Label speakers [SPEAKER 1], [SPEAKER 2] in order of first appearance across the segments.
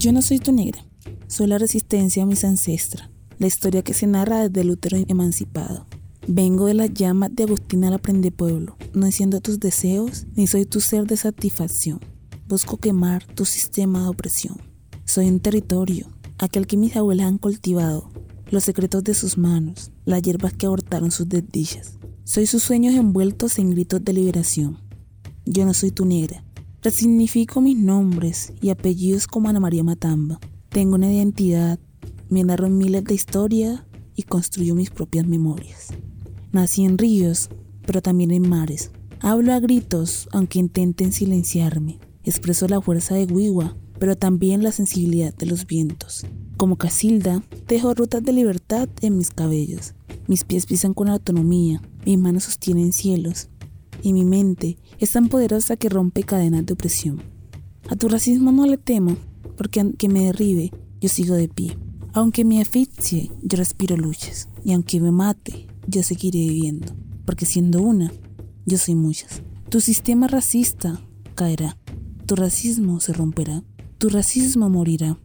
[SPEAKER 1] Yo no soy tu negra, soy la resistencia a mis ancestras, la historia que se narra desde el emancipado. Vengo de la llama de Agustina la Prende Pueblo, no enciendo tus deseos, ni soy tu ser de satisfacción. Busco quemar tu sistema de opresión. Soy un territorio, aquel que mis abuelas han cultivado, los secretos de sus manos, las hierbas que abortaron sus desdichas. Soy sus sueños envueltos en gritos de liberación. Yo no soy tu negra, Resignifico mis nombres y apellidos como Ana María Matamba. Tengo una identidad, me narro miles de historias y construyo mis propias memorias. Nací en ríos, pero también en mares. Hablo a gritos, aunque intenten silenciarme. Expreso la fuerza de Wiwa, pero también la sensibilidad de los vientos. Como Casilda, tejo rutas de libertad en mis cabellos. Mis pies pisan con autonomía, mis manos sostienen cielos, y mi mente es tan poderosa que rompe cadenas de opresión. A tu racismo no le temo, porque aunque me derribe, yo sigo de pie. Aunque me asfixie, yo respiro luchas. Y aunque me mate, yo seguiré viviendo. Porque siendo una, yo soy muchas. Tu sistema racista caerá. Tu racismo se romperá. Tu racismo morirá.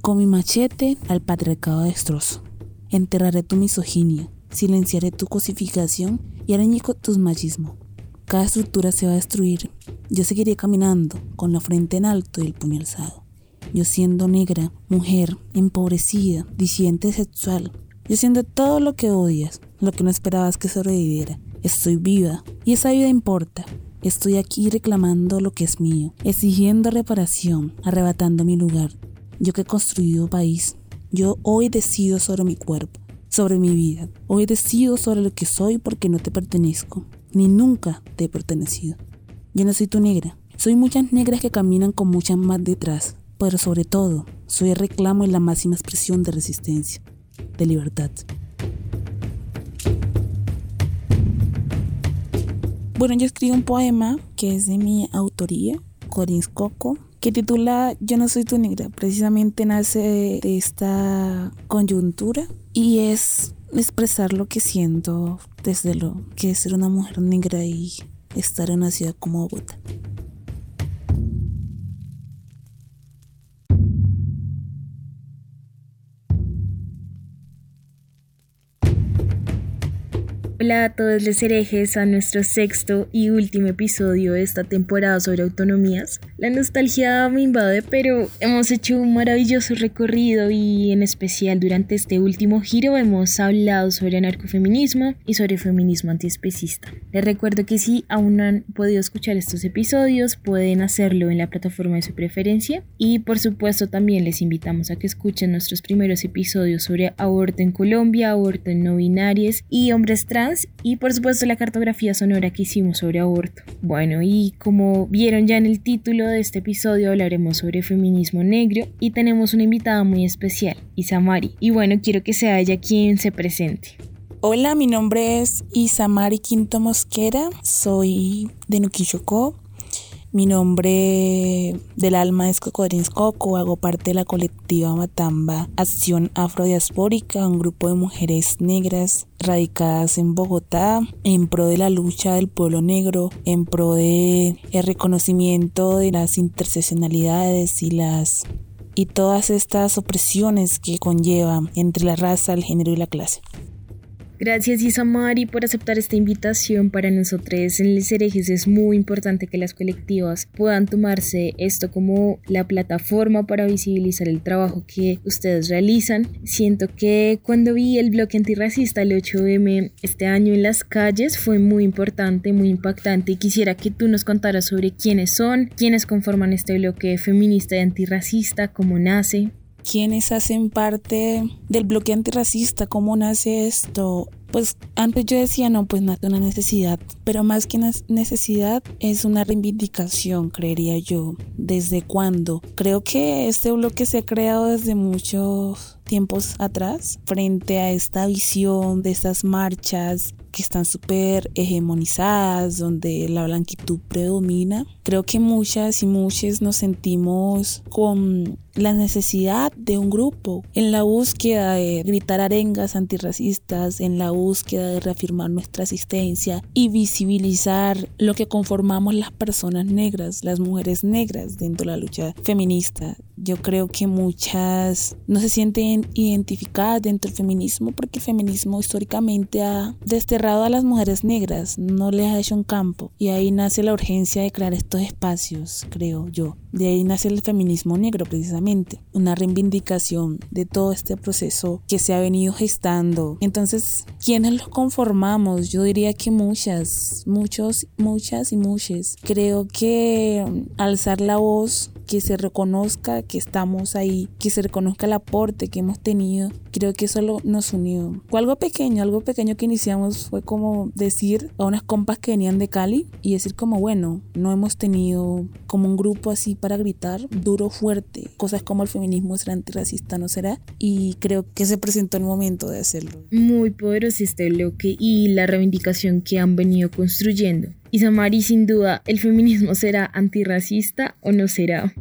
[SPEAKER 1] Con mi machete al patriarcado destrozo. Enterraré tu misoginia. Silenciaré tu cosificación y arañico tus machismo. Cada estructura se va a destruir. Yo seguiré caminando con la frente en alto y el puño alzado. Yo siendo negra, mujer, empobrecida, disidente sexual. Yo siendo todo lo que odias, lo que no esperabas que sobreviviera. Estoy viva y esa vida importa. Estoy aquí reclamando lo que es mío, exigiendo reparación, arrebatando mi lugar. Yo que he construido país, yo hoy decido sobre mi cuerpo, sobre mi vida. Hoy decido sobre lo que soy porque no te pertenezco ni nunca te he pertenecido. Yo no soy tu negra, soy muchas negras que caminan con muchas más detrás, pero sobre todo, soy el reclamo y la máxima expresión de resistencia, de libertad. Bueno, yo escribo un poema que es de mi autoría, Corins Coco, que titula Yo no soy tu negra. Precisamente nace de esta coyuntura y es expresar lo que siento desde lo que es ser una mujer negra y estar en una ciudad como Bogotá.
[SPEAKER 2] Hola a todos los herejes a nuestro sexto y último episodio de esta temporada sobre autonomías. La nostalgia me invade, pero hemos hecho un maravilloso recorrido y en especial durante este último giro hemos hablado sobre anarcofeminismo y sobre feminismo antiespecista. Les recuerdo que si aún no han podido escuchar estos episodios, pueden hacerlo en la plataforma de su preferencia y por supuesto también les invitamos a que escuchen nuestros primeros episodios sobre aborto en Colombia, aborto en no binarias y hombres trans y por supuesto la cartografía sonora que hicimos sobre aborto. Bueno, y como vieron ya en el título de este episodio hablaremos sobre feminismo negro y tenemos una invitada muy especial, Isamari. Y bueno, quiero que sea ella quien se presente.
[SPEAKER 1] Hola, mi nombre es Isamari Quinto Mosquera, soy de Nuquillocó. Mi nombre del alma es Cocodrins Coco, hago parte de la colectiva Matamba Acción Afrodiaspórica, un grupo de mujeres negras radicadas en Bogotá en pro de la lucha del pueblo negro, en pro de el reconocimiento de las interseccionalidades y las y todas estas opresiones que conllevan entre la raza, el género y la clase.
[SPEAKER 2] Gracias Isamari por aceptar esta invitación. Para nosotros en Les Herejes es muy importante que las colectivas puedan tomarse esto como la plataforma para visibilizar el trabajo que ustedes realizan. Siento que cuando vi el bloque antirracista el 8M este año en las calles fue muy importante, muy impactante y quisiera que tú nos contaras sobre quiénes son, quiénes conforman este bloque feminista y antirracista, cómo nace
[SPEAKER 1] quiénes hacen parte del bloque antirracista, cómo nace esto. Pues antes yo decía, no, pues nace una necesidad, pero más que una necesidad es una reivindicación, creería yo. ¿Desde cuándo? Creo que este bloque se ha creado desde muchos tiempos atrás, frente a esta visión de estas marchas que están súper hegemonizadas, donde la blanquitud predomina. Creo que muchas y muchos nos sentimos con la necesidad de un grupo, en la búsqueda de gritar arengas antirracistas, en la búsqueda de reafirmar nuestra existencia y visibilizar lo que conformamos las personas negras, las mujeres negras dentro de la lucha feminista. Yo creo que muchas no se sienten identificadas dentro del feminismo porque el feminismo históricamente ha desterrado a las mujeres negras, no les ha hecho un campo y ahí nace la urgencia de crear estos espacios, creo yo. De ahí nace el feminismo negro precisamente, una reivindicación de todo este proceso que se ha venido gestando. Entonces, ¿quiénes los conformamos? Yo diría que muchas, muchos, muchas y muchas. Creo que alzar la voz que se reconozca que estamos ahí, que se reconozca el aporte que hemos tenido. Creo que eso nos unió. Fue algo pequeño, algo pequeño que iniciamos fue como decir a unas compas que venían de Cali y decir como, bueno, no hemos tenido como un grupo así para gritar duro, fuerte. Cosas como el feminismo será antirracista, ¿no será? Y creo que se presentó el momento de hacerlo.
[SPEAKER 2] Muy poderoso este bloque y la reivindicación que han venido construyendo. Y Samari, sin duda, ¿el feminismo será antirracista o no será?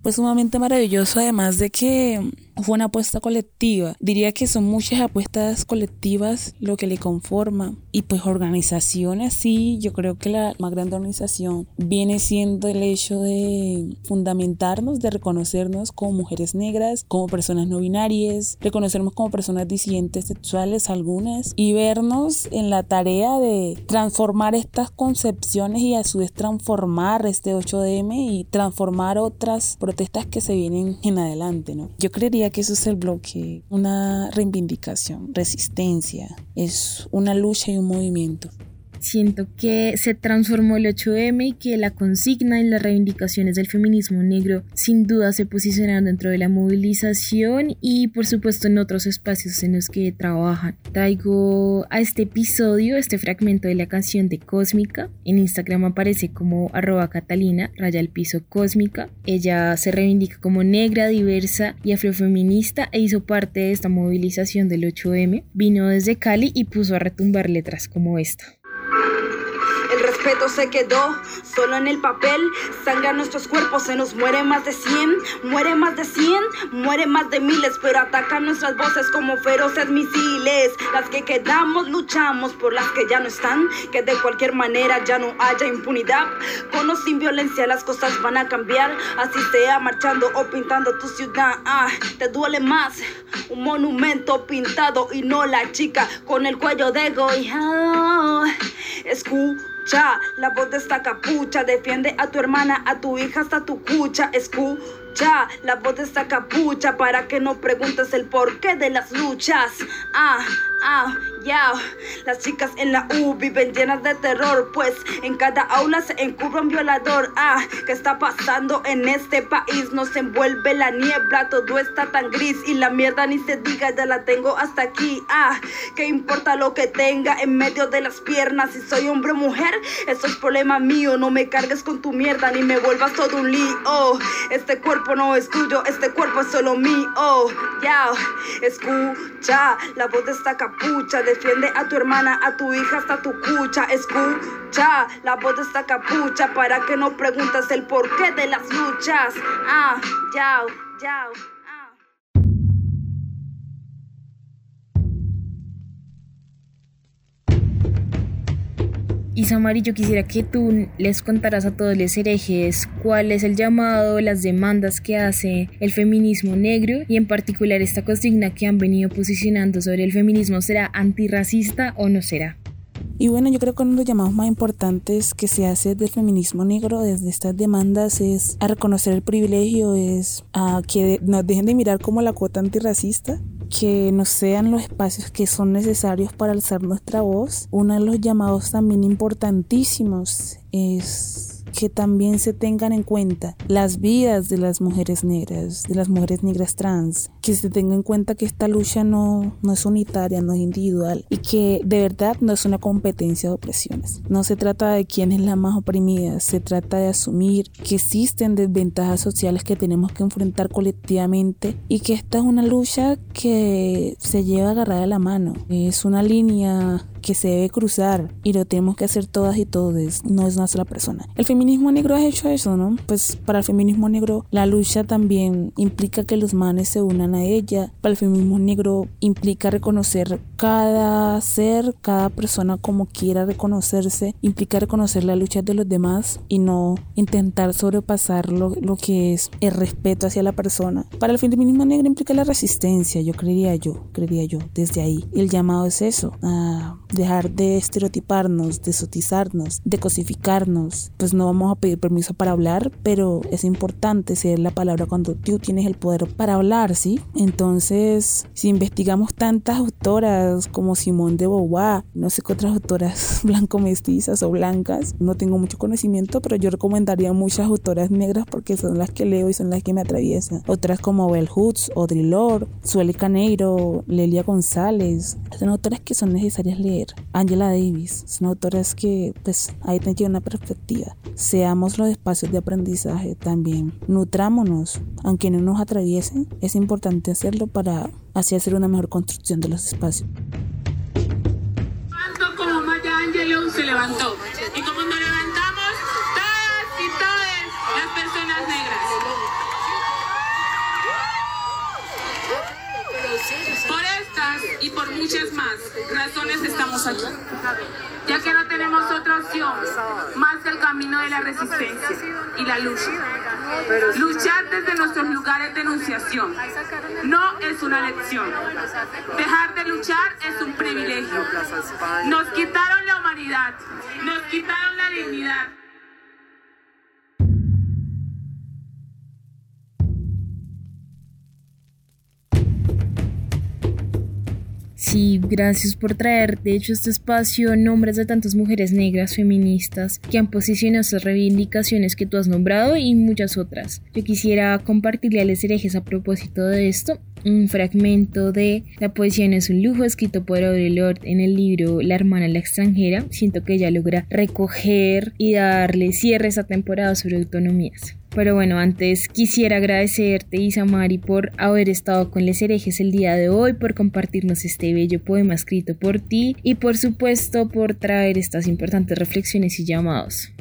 [SPEAKER 1] Pues sumamente maravilloso, además de que fue una apuesta colectiva. Diría que son muchas apuestas colectivas lo que le conforma. Y pues organizaciones, sí, yo creo que la más grande organización viene siendo el hecho de fundamentarnos, de reconocernos como mujeres negras, como personas no binarias, reconocernos como personas disidentes sexuales algunas y vernos en la tarea de transformar estas concepciones y a su vez transformar este 8DM y transformar otras protestas que se vienen en adelante, ¿no? Yo creería que eso es el bloque, una reivindicación, resistencia, es una lucha y un movimiento.
[SPEAKER 2] Siento que se transformó el 8M y que la consigna y las reivindicaciones del feminismo negro sin duda se posicionaron dentro de la movilización y por supuesto en otros espacios en los que trabajan. Traigo a este episodio este fragmento de la canción de Cósmica. En Instagram aparece como arroba Catalina, raya el piso Cósmica. Ella se reivindica como negra, diversa y afrofeminista e hizo parte de esta movilización del 8M. Vino desde Cali y puso a retumbar letras como esta.
[SPEAKER 3] El respeto se quedó solo en el papel. Sangra nuestros cuerpos, se nos muere más de 100. Muere más de 100, muere más de miles. Pero atacan nuestras voces como feroces misiles. Las que quedamos, luchamos por las que ya no están. Que de cualquier manera ya no haya impunidad. Con o sin violencia las cosas van a cambiar. Así sea marchando o pintando tu ciudad. Ah, te duele más un monumento pintado y no la chica con el cuello de Goya. Escucha la voz de esta capucha, defiende a tu hermana, a tu hija hasta tu cucha. Escucha la voz de esta capucha para que no preguntes el porqué de las luchas. Ah, ah, ya. Las chicas en la U viven llenas de terror, pues en cada aula se encubre un violador. Ah, ¿qué está pasando en este país? Nos envuelve la niebla, todo está tan gris y la mierda ni se diga, ya la tengo hasta aquí. Ah, ¿qué importa lo que tenga en medio de las piernas? Si soy hombre o mujer, eso es problema mío. No me cargues con tu mierda ni me vuelvas todo un lío. Este cuerpo no es tuyo, este cuerpo es solo mío. Ya, escucha la voz de esta capa capucha. Defiende a tu hermana, a tu hija, hasta tu cucha. Escucha la voz de esta capucha para que no preguntes el porqué de las luchas. Ah, yao, yao.
[SPEAKER 2] Isamari, yo quisiera que tú les contaras a todos los herejes cuál es el llamado, las demandas que hace el feminismo negro y en particular esta consigna que han venido posicionando sobre el feminismo. ¿Será antirracista o no será?
[SPEAKER 1] Y bueno, yo creo que uno de los llamados más importantes que se hace del feminismo negro desde estas demandas es a reconocer el privilegio, es a que nos dejen de mirar como la cuota antirracista que nos sean los espacios que son necesarios para alzar nuestra voz. Uno de los llamados también importantísimos es que también se tengan en cuenta las vidas de las mujeres negras, de las mujeres negras trans, que se tenga en cuenta que esta lucha no, no es unitaria, no es individual y que de verdad no es una competencia de opresiones. No se trata de quién es la más oprimida, se trata de asumir que existen desventajas sociales que tenemos que enfrentar colectivamente y que esta es una lucha que se lleva agarrada de la mano. Es una línea que se debe cruzar y lo tenemos que hacer todas y todos, no es una sola persona. El feminismo negro ha hecho eso, ¿no? Pues para el feminismo negro la lucha también implica que los manes se unan a ella. Para el feminismo negro implica reconocer cada ser, cada persona como quiera reconocerse, implica reconocer la lucha de los demás y no intentar sobrepasar lo, lo que es el respeto hacia la persona. Para el feminismo negro implica la resistencia, yo creería yo, creería yo, desde ahí. El llamado es eso, a dejar de estereotiparnos, de sotizarnos, de cosificarnos. Pues no vamos a pedir permiso para hablar, pero es importante ser la palabra cuando tú tienes el poder para hablar, ¿sí? Entonces, si investigamos tantas autoras como Simone de Beauvoir, no sé qué otras autoras blanco-mestizas o blancas, no tengo mucho conocimiento, pero yo recomendaría muchas autoras negras porque son las que leo y son las que me atraviesan. Otras como Bell Hoods, Audre Lorde, Suele Caneiro, Lelia González, son autoras que son necesarias leer Angela Davis, son autoras que pues ahí tienen una perspectiva. Seamos los espacios de aprendizaje también. Nutrámonos, aunque no nos atraviesen, es importante hacerlo para así hacer una mejor construcción de los espacios.
[SPEAKER 4] como Maya Angelou se levantó y como nos muchas más razones estamos aquí, ya que no tenemos otra opción más que el camino de la resistencia y la lucha. Luchar desde nuestros lugares de enunciación no es una lección. Dejar de luchar es un privilegio. Nos quitaron la humanidad, nos quitaron la dignidad.
[SPEAKER 2] Sí, gracias por traer, de hecho, este espacio nombres de tantas mujeres negras feministas que han posicionado estas reivindicaciones que tú has nombrado y muchas otras. Yo quisiera compartirle a los herejes a propósito de esto un fragmento de La poesía no es un lujo escrito por Audre Lorde en el libro La hermana la extranjera. Siento que ella logra recoger y darle cierre a esta temporada sobre autonomías. Pero bueno, antes quisiera agradecerte, Isamari, por haber estado con Les Herejes el día de hoy, por compartirnos este bello poema escrito por ti y por supuesto por traer estas importantes reflexiones y llamados.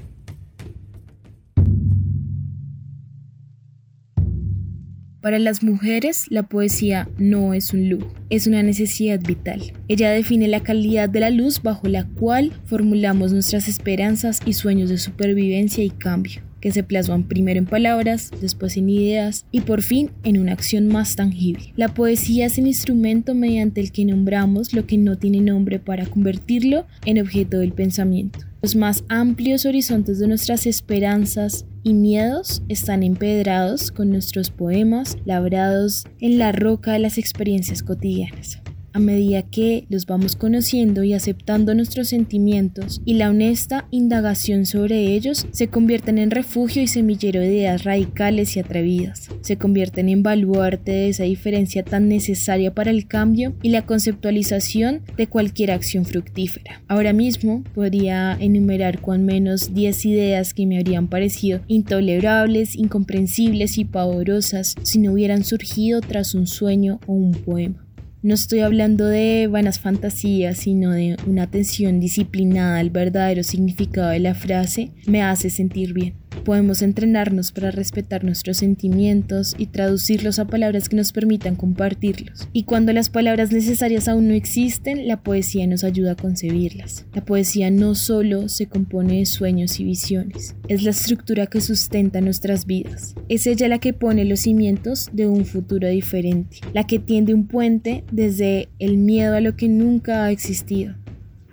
[SPEAKER 2] Para las mujeres, la poesía no es un lujo, es una necesidad vital. Ella define la calidad de la luz bajo la cual formulamos nuestras esperanzas y sueños de supervivencia y cambio que se plasman primero en palabras, después en ideas y por fin en una acción más tangible. La poesía es el instrumento mediante el que nombramos lo que no tiene nombre para convertirlo en objeto del pensamiento. Los más amplios horizontes de nuestras esperanzas y miedos están empedrados con nuestros poemas labrados en la roca de las experiencias cotidianas a medida que los vamos conociendo y aceptando nuestros sentimientos y la honesta indagación sobre ellos se convierten en refugio y semillero de ideas radicales y atrevidas. Se convierten en baluarte de esa diferencia tan necesaria para el cambio y la conceptualización de cualquier acción fructífera. Ahora mismo podría enumerar con menos 10 ideas que me habrían parecido intolerables, incomprensibles y pavorosas si no hubieran surgido tras un sueño o un poema. No estoy hablando de vanas fantasías, sino de una atención disciplinada al verdadero significado de la frase me hace sentir bien. Podemos entrenarnos para respetar nuestros sentimientos y traducirlos a palabras que nos permitan compartirlos. Y cuando las palabras necesarias aún no existen, la poesía nos ayuda a concebirlas. La poesía no solo se compone de sueños y visiones, es la estructura que sustenta nuestras vidas. Es ella la que pone los cimientos de un futuro diferente, la que tiende un puente desde el miedo a lo que nunca ha existido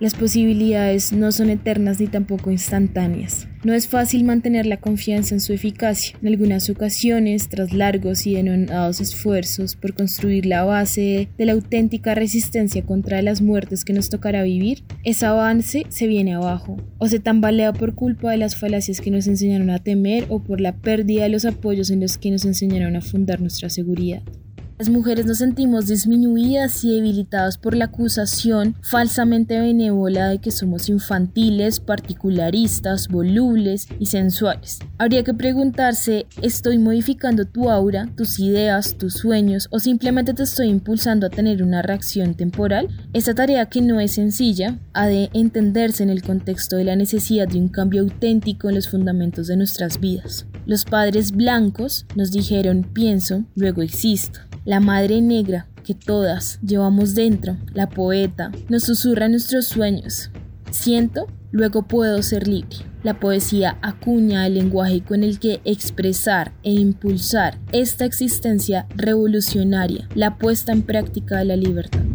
[SPEAKER 2] las posibilidades no son eternas ni tampoco instantáneas. No es fácil mantener la confianza en su eficacia. En algunas ocasiones, tras largos y denodados esfuerzos por construir la base de la auténtica resistencia contra las muertes que nos tocará vivir, ese avance se viene abajo o se tambalea por culpa de las falacias que nos enseñaron a temer o por la pérdida de los apoyos en los que nos enseñaron a fundar nuestra seguridad. Las mujeres nos sentimos disminuidas y debilitadas por la acusación falsamente benévola de que somos infantiles, particularistas, volubles y sensuales. Habría que preguntarse, ¿estoy modificando tu aura, tus ideas, tus sueños o simplemente te estoy impulsando a tener una reacción temporal? Esta tarea que no es sencilla ha de entenderse en el contexto de la necesidad de un cambio auténtico en los fundamentos de nuestras vidas. Los padres blancos nos dijeron pienso, luego existo. La madre negra que todas llevamos dentro, la poeta, nos susurra nuestros sueños. Siento, luego puedo ser libre. La poesía acuña el lenguaje con el que expresar e impulsar esta existencia revolucionaria, la puesta en práctica de la libertad.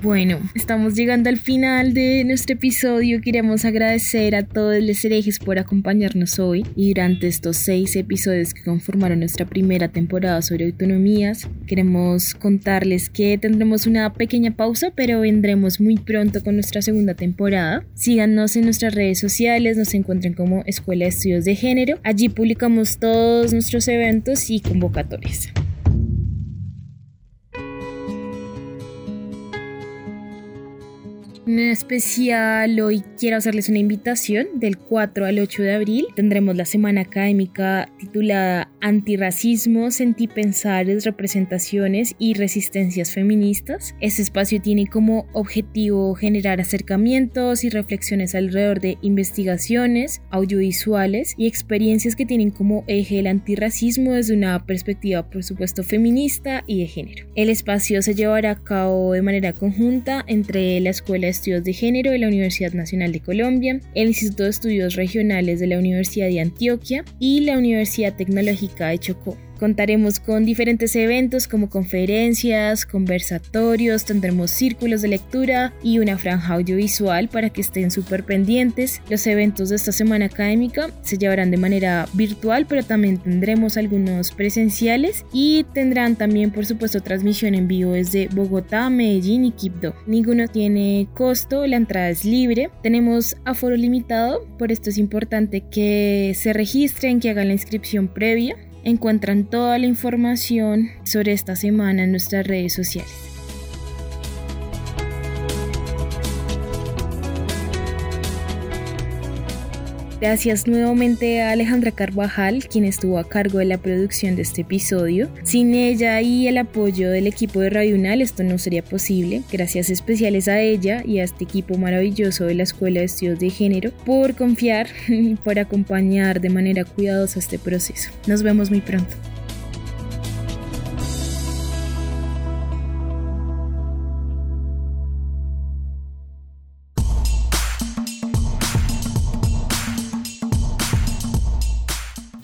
[SPEAKER 2] Bueno, estamos llegando al final de nuestro episodio. Queremos agradecer a todos los herejes por acompañarnos hoy y durante estos seis episodios que conformaron nuestra primera temporada sobre autonomías. Queremos contarles que tendremos una pequeña pausa, pero vendremos muy pronto con nuestra segunda temporada. Síganos en nuestras redes sociales, nos encuentran como Escuela de Estudios de Género. Allí publicamos todos nuestros eventos y convocatorias. En especial hoy quiero hacerles una invitación del 4 al 8 de abril. Tendremos la semana académica titulada Antirracismo, Sentipensares, Representaciones y Resistencias Feministas. Este espacio tiene como objetivo generar acercamientos y reflexiones alrededor de investigaciones audiovisuales y experiencias que tienen como eje el antirracismo desde una perspectiva por supuesto feminista y de género. El espacio se llevará a cabo de manera conjunta entre la Escuela de de Género de la Universidad Nacional de Colombia, el Instituto de Estudios Regionales de la Universidad de Antioquia y la Universidad Tecnológica de Chocó. Contaremos con diferentes eventos como conferencias, conversatorios, tendremos círculos de lectura y una franja audiovisual para que estén súper pendientes. Los eventos de esta semana académica se llevarán de manera virtual, pero también tendremos algunos presenciales y tendrán también, por supuesto, transmisión en vivo desde Bogotá, Medellín y Quibdó. Ninguno tiene costo, la entrada es libre. Tenemos aforo limitado, por esto es importante que se registren, que hagan la inscripción previa encuentran toda la información sobre esta semana en nuestras redes sociales. Gracias nuevamente a Alejandra Carvajal, quien estuvo a cargo de la producción de este episodio. Sin ella y el apoyo del equipo de Radio Unal, esto no sería posible. Gracias especiales a ella y a este equipo maravilloso de la Escuela de Estudios de Género por confiar y por acompañar de manera cuidadosa este proceso. Nos vemos muy pronto.